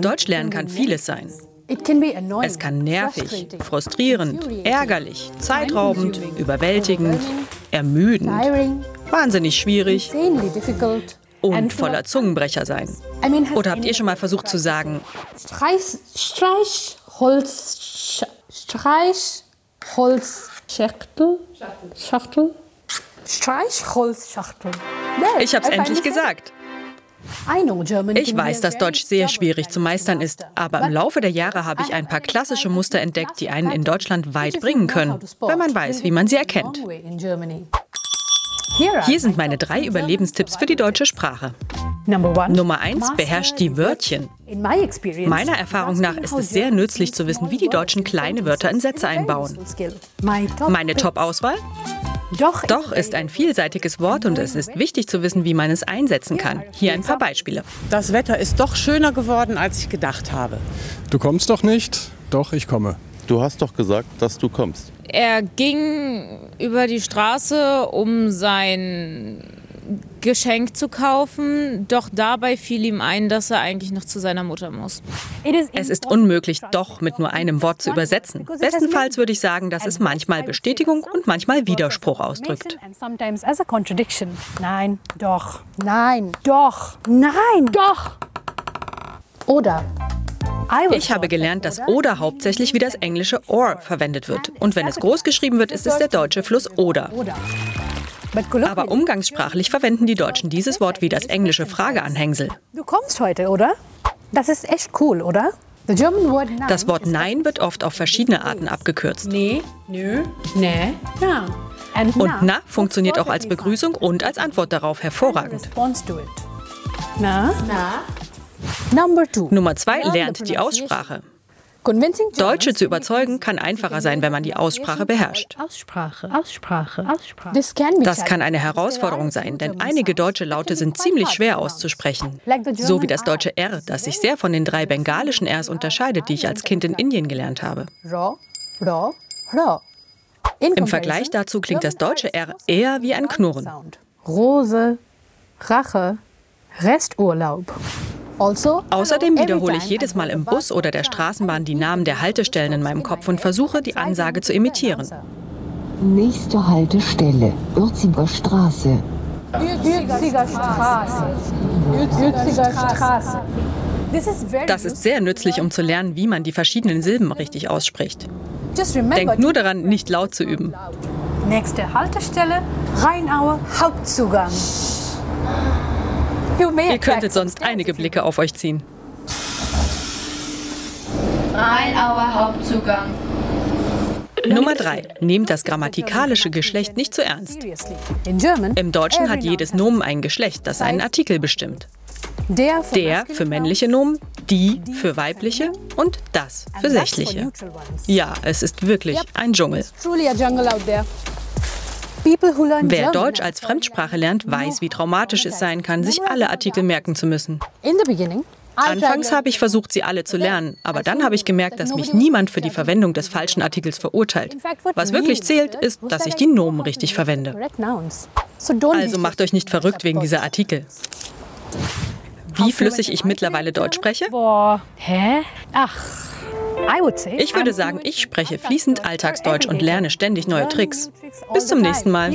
Deutsch lernen kann vieles sein. Es kann nervig, frustrierend, ärgerlich, zeitraubend, überwältigend, ermüdend, wahnsinnig schwierig und voller Zungenbrecher sein. Oder habt ihr schon mal versucht zu sagen, Streich, Streichholz, Streichholzschachtel, Schachtel, Streichholzschachtel. ich hab's endlich gesagt. Ich weiß, dass Deutsch sehr schwierig zu meistern ist, aber im Laufe der Jahre habe ich ein paar klassische Muster entdeckt, die einen in Deutschland weit bringen können, wenn man weiß, wie man sie erkennt. Hier sind meine drei Überlebenstipps für die deutsche Sprache. Nummer eins beherrscht die Wörtchen. Meiner Erfahrung nach ist es sehr nützlich zu wissen, wie die Deutschen kleine Wörter in Sätze einbauen. Meine Top-Auswahl? Doch ist ein vielseitiges Wort und es ist wichtig zu wissen, wie man es einsetzen kann. Hier ein paar Beispiele. Das Wetter ist doch schöner geworden, als ich gedacht habe. Du kommst doch nicht? Doch, ich komme. Du hast doch gesagt, dass du kommst. Er ging über die Straße, um sein Geschenk zu kaufen, doch dabei fiel ihm ein, dass er eigentlich noch zu seiner Mutter muss. Es ist unmöglich, doch mit nur einem Wort zu übersetzen. Bestenfalls würde ich sagen, dass es manchmal Bestätigung und manchmal Widerspruch ausdrückt. Nein, doch, nein, doch, nein, doch. Oder ich habe gelernt, dass oder hauptsächlich wie das englische or verwendet wird. Und wenn es groß geschrieben wird, ist es der deutsche Fluss oder. Aber umgangssprachlich verwenden die Deutschen dieses Wort wie das englische Frageanhängsel. Du kommst heute, oder? Das ist echt cool, oder? Das Wort Nein wird oft auf verschiedene Arten abgekürzt. Nee, nö, nee, ja. Und na funktioniert auch als Begrüßung und als Antwort darauf hervorragend. Na? Na? Nummer zwei lernt die Aussprache. Deutsche zu überzeugen kann einfacher sein, wenn man die Aussprache beherrscht. Das kann eine Herausforderung sein, denn einige deutsche Laute sind ziemlich schwer auszusprechen. So wie das deutsche R, das sich sehr von den drei bengalischen Rs unterscheidet, die ich als Kind in Indien gelernt habe. Im Vergleich dazu klingt das deutsche R eher wie ein Knurren. Rose, Rache, Resturlaub. Also, Außerdem wiederhole ich jedes Mal im Bus oder der Straßenbahn die Namen der Haltestellen in meinem Kopf und versuche, die Ansage zu imitieren. Nächste Haltestelle, Ürziger Straße. Ürziger Straße. Ürziger Straße. Das ist sehr nützlich, um zu lernen, wie man die verschiedenen Silben richtig ausspricht. Denkt nur daran, nicht laut zu üben. Nächste Haltestelle, Rheinauer Hauptzugang. Ihr könntet sonst einige Blicke auf euch ziehen. Rheinauer Hauptzugang. Nummer 3. Nehmt das grammatikalische Geschlecht nicht zu ernst. Im Deutschen hat jedes Nomen ein Geschlecht, das einen Artikel bestimmt. Der für männliche Nomen, die für weibliche und das für sächliche. Ja, es ist wirklich ein Dschungel. Wer Deutsch als Fremdsprache lernt, weiß, wie traumatisch es sein kann, sich alle Artikel merken zu müssen. Anfangs habe ich versucht, sie alle zu lernen, aber dann habe ich gemerkt, dass mich niemand für die Verwendung des falschen Artikels verurteilt. Was wirklich zählt, ist, dass ich die Nomen richtig verwende. Also macht euch nicht verrückt wegen dieser Artikel. Wie flüssig ich mittlerweile Deutsch spreche? Boah, hä? Ach. Ich würde sagen, ich spreche fließend Alltagsdeutsch und lerne ständig neue Tricks. Bis zum nächsten Mal.